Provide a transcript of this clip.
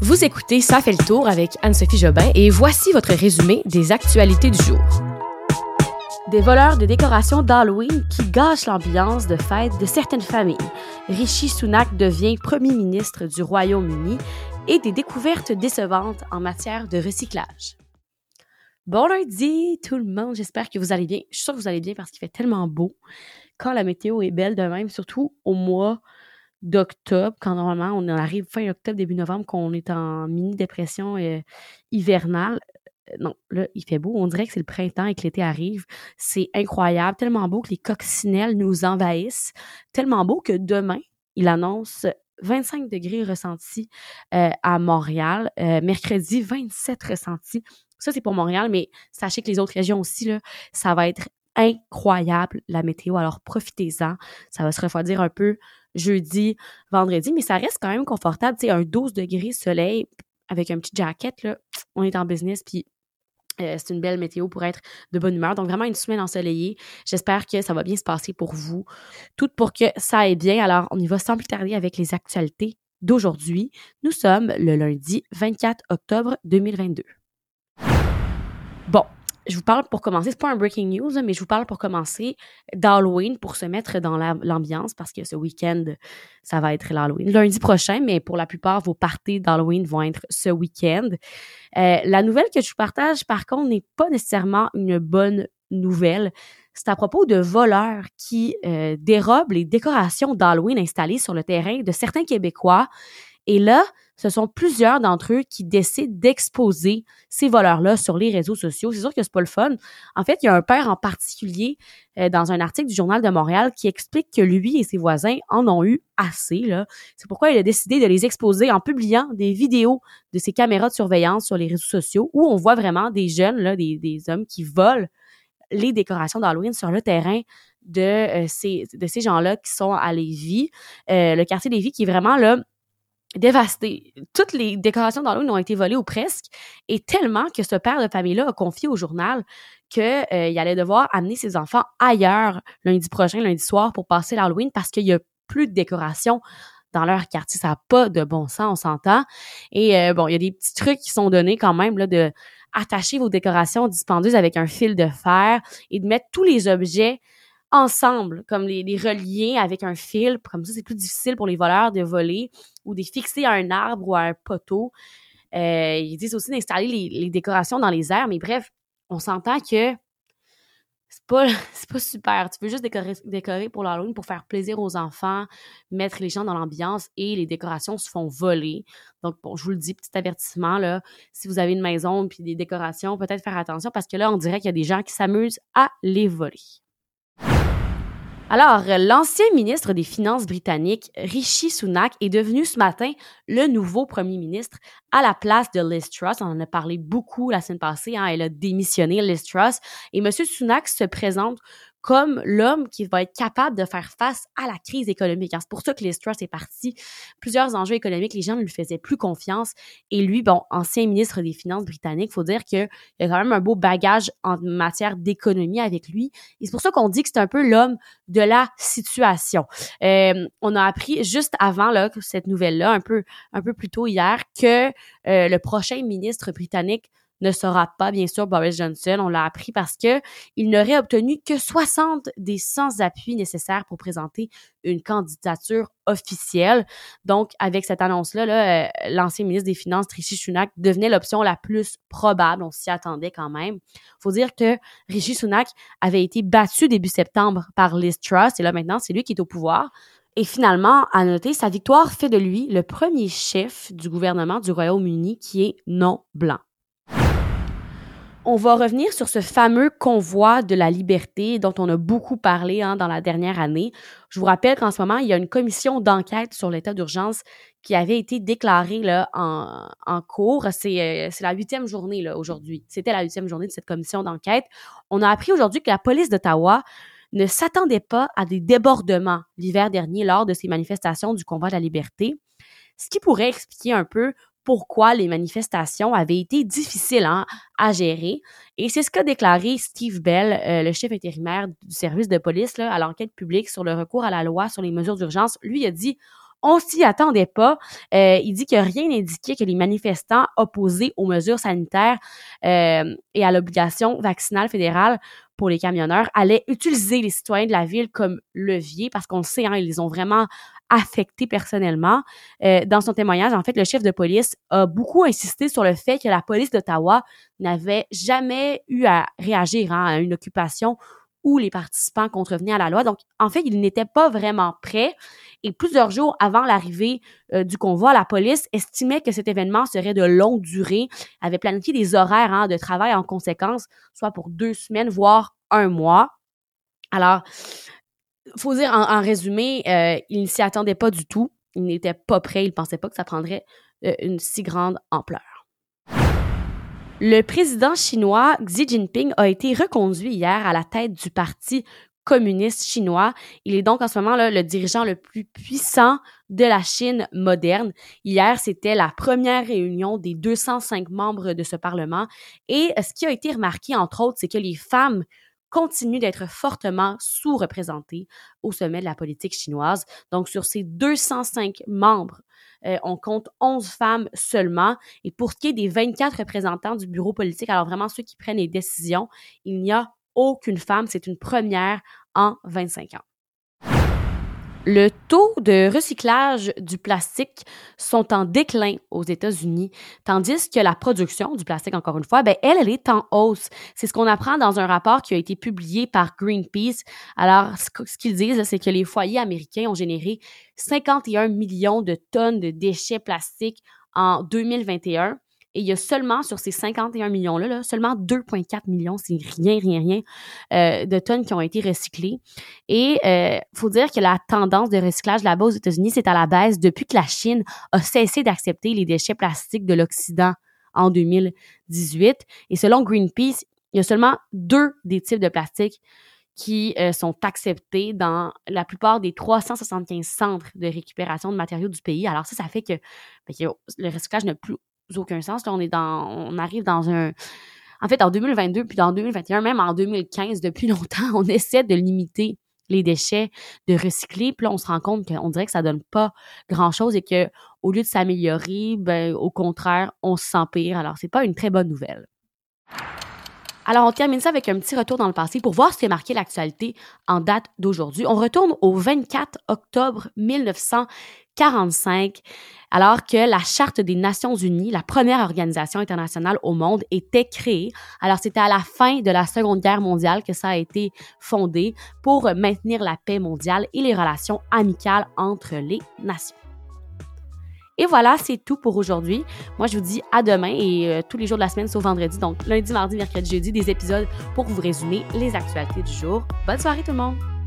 Vous écoutez Ça fait le tour avec Anne-Sophie Jobin et voici votre résumé des actualités du jour. Des voleurs de décorations d'Halloween qui gâchent l'ambiance de fête de certaines familles. Rishi Sunak devient premier ministre du Royaume-Uni et des découvertes décevantes en matière de recyclage. Bon lundi tout le monde, j'espère que vous allez bien. Je suis sûre que vous allez bien parce qu'il fait tellement beau quand la météo est belle de même, surtout au mois d'octobre, quand normalement on arrive fin octobre, début novembre, qu'on est en mini-dépression euh, hivernale. Euh, non, là, il fait beau. On dirait que c'est le printemps et que l'été arrive. C'est incroyable, tellement beau que les coccinelles nous envahissent. Tellement beau que demain, il annonce 25 degrés ressentis euh, à Montréal. mercredi, 27 ressentis. Ça, c'est pour Montréal, mais sachez que les autres régions aussi, ça va être incroyable, la météo. Alors, profitez-en. Ça va se refroidir un peu jeudi, vendredi, mais ça reste quand même confortable. Tu sais, un 12 degrés soleil avec un petit jacket, on est en business, puis euh, c'est une belle météo pour être de bonne humeur. Donc, vraiment une semaine ensoleillée. J'espère que ça va bien se passer pour vous. Tout pour que ça aille bien. Alors, on y va sans plus tarder avec les actualités d'aujourd'hui. Nous sommes le lundi 24 octobre 2022. Bon, je vous parle pour commencer, c'est pas un breaking news, mais je vous parle pour commencer d'Halloween pour se mettre dans l'ambiance parce que ce week-end, ça va être l'Halloween. Lundi prochain, mais pour la plupart, vos parties d'Halloween vont être ce week-end. Euh, la nouvelle que je vous partage, par contre, n'est pas nécessairement une bonne nouvelle. C'est à propos de voleurs qui euh, dérobent les décorations d'Halloween installées sur le terrain de certains Québécois. Et là, ce sont plusieurs d'entre eux qui décident d'exposer ces voleurs-là sur les réseaux sociaux. C'est sûr que c'est pas le fun. En fait, il y a un père en particulier euh, dans un article du Journal de Montréal qui explique que lui et ses voisins en ont eu assez. C'est pourquoi il a décidé de les exposer en publiant des vidéos de ses caméras de surveillance sur les réseaux sociaux où on voit vraiment des jeunes, là, des, hommes qui volent les décorations d'Halloween sur le terrain de euh, ces gens-là qui sont à Lévis. Euh, le quartier Lévis qui est vraiment là dévasté. Toutes les décorations d'Halloween ont été volées ou presque, et tellement que ce père de famille-là a confié au journal qu'il euh, allait devoir amener ses enfants ailleurs lundi prochain, lundi soir, pour passer l'Halloween parce qu'il y a plus de décorations dans leur quartier. Ça n'a pas de bon sens, on s'entend. Et euh, bon, il y a des petits trucs qui sont donnés quand même là, de attacher vos décorations dispendieuses avec un fil de fer et de mettre tous les objets ensemble, comme les, les relier avec un fil. Comme ça, c'est plus difficile pour les voleurs de voler ou de fixer à un arbre ou à un poteau. Euh, ils disent aussi d'installer les, décorations dans les airs, mais bref, on s'entend que c'est pas, pas super. Tu veux juste décorer, décorer pour l'Halloween pour faire plaisir aux enfants, mettre les gens dans l'ambiance et les décorations se font voler. Donc, bon, je vous le dis, petit avertissement, là, si vous avez une maison puis des décorations, peut-être faire attention parce que là, on dirait qu'il y a des gens qui s'amusent à les voler. Alors, l'ancien ministre des Finances britannique, Rishi Sunak, est devenu ce matin le nouveau premier ministre à la place de Liz Truss. On en a parlé beaucoup la semaine passée. Hein, elle a démissionné, Liz Truss. Et M. Sunak se présente comme l'homme qui va être capable de faire face à la crise économique. C'est pour ça que les Truss est parti. Plusieurs enjeux économiques, les gens ne lui faisaient plus confiance. Et lui, bon, ancien ministre des Finances britannique, faut dire qu'il y a quand même un beau bagage en matière d'économie avec lui. Et c'est pour ça qu'on dit que c'est un peu l'homme de la situation. Euh, on a appris juste avant cette nouvelle-là, un peu, un peu plus tôt hier, que euh, le prochain ministre britannique ne sera pas, bien sûr, Boris Johnson. On l'a appris parce que il n'aurait obtenu que 60 des 100 appuis nécessaires pour présenter une candidature officielle. Donc, avec cette annonce-là, là, euh, l'ancien ministre des Finances, Rishi Sunak, devenait l'option la plus probable. On s'y attendait quand même. faut dire que Rishi Sunak avait été battu début septembre par Liz Truss et là, maintenant, c'est lui qui est au pouvoir. Et finalement, à noter, sa victoire fait de lui le premier chef du gouvernement du Royaume-Uni qui est non blanc on va revenir sur ce fameux convoi de la liberté dont on a beaucoup parlé hein, dans la dernière année. Je vous rappelle qu'en ce moment, il y a une commission d'enquête sur l'état d'urgence qui avait été déclarée en, cours. C'est euh, la huitième journée aujourd'hui. C'était la huitième journée de cette commission d'enquête. On a appris aujourd'hui que la police d'Ottawa ne s'attendait pas à des débordements l'hiver dernier lors de ces manifestations du convoi de la liberté, ce qui pourrait expliquer un peu pourquoi les manifestations avaient été difficiles hein, à gérer. Et c'est ce qu'a déclaré Steve Bell, euh, le chef intérimaire du service de police, à l'enquête publique sur le recours à la loi sur les mesures d'urgence. Lui a dit On s'y attendait pas. Euh, il dit que rien n'indiquait que les manifestants opposés aux mesures sanitaires euh, et à l'obligation vaccinale fédérale pour les camionneurs allaient utiliser les citoyens de la ville comme levier parce qu'on le sait, hein, ils ont vraiment affectés personnellement. Euh, dans son témoignage, en fait, le chef de police a beaucoup insisté sur le fait que la police d'Ottawa n'avait jamais eu à réagir hein, à une occupation où les participants contrevenaient à la loi. Donc, en fait, ils n'étaient pas vraiment prêts. Et plusieurs jours avant l'arrivée euh, du convoi, la police estimait que cet événement serait de longue durée, avait planifié des horaires hein, de travail en conséquence, soit pour deux semaines, voire un mois. Alors, faut dire en, résumé, euh, il ne s'y attendait pas du tout. Il n'était pas prêt. Il ne pensait pas que ça prendrait euh, une si grande ampleur. Le président chinois Xi Jinping a été reconduit hier à la tête du Parti communiste chinois. Il est donc en ce moment là, le dirigeant le plus puissant de la Chine moderne. Hier, c'était la première réunion des 205 membres de ce Parlement. Et ce qui a été remarqué, entre autres, c'est que les femmes continuent d'être fortement sous-représentées au sommet de la politique chinoise. Donc, sur ces 205 membres euh, on compte 11 femmes seulement. Et pour ce qui est des 24 représentants du bureau politique, alors vraiment ceux qui prennent les décisions, il n'y a aucune femme. C'est une première en 25 ans. Le taux de recyclage du plastique sont en déclin aux États-Unis, tandis que la production du plastique, encore une fois, elle, elle est en hausse. C'est ce qu'on apprend dans un rapport qui a été publié par Greenpeace. Alors, ce qu'ils disent, c'est que les foyers américains ont généré 51 millions de tonnes de déchets plastiques en 2021 et il y a seulement, sur ces 51 millions-là, seulement 2,4 millions, c'est rien, rien, rien, euh, de tonnes qui ont été recyclées. Et il euh, faut dire que la tendance de recyclage là-bas aux États-Unis, c'est à la baisse depuis que la Chine a cessé d'accepter les déchets plastiques de l'Occident en 2018. Et selon Greenpeace, il y a seulement deux des types de plastique qui euh, sont acceptés dans la plupart des 375 centres de récupération de matériaux du pays. Alors ça, ça fait que, ben, que le recyclage n'a plus aucun sens. Là, on est dans, on arrive dans un, en fait, en 2022 puis en 2021, même en 2015, depuis longtemps, on essaie de limiter les déchets, de recycler. Puis on se rend compte qu'on dirait que ça donne pas grand-chose et que au lieu de s'améliorer, ben, au contraire, on s'empire. Alors, c'est pas une très bonne nouvelle. Alors, on termine ça avec un petit retour dans le passé pour voir ce qui a marqué l'actualité en date d'aujourd'hui. On retourne au 24 octobre 1945 alors que la Charte des Nations Unies, la première organisation internationale au monde, était créée. Alors c'était à la fin de la Seconde Guerre mondiale que ça a été fondé pour maintenir la paix mondiale et les relations amicales entre les nations. Et voilà, c'est tout pour aujourd'hui. Moi, je vous dis à demain et euh, tous les jours de la semaine sauf vendredi. Donc lundi, mardi, mercredi, jeudi, des épisodes pour vous résumer les actualités du jour. Bonne soirée tout le monde!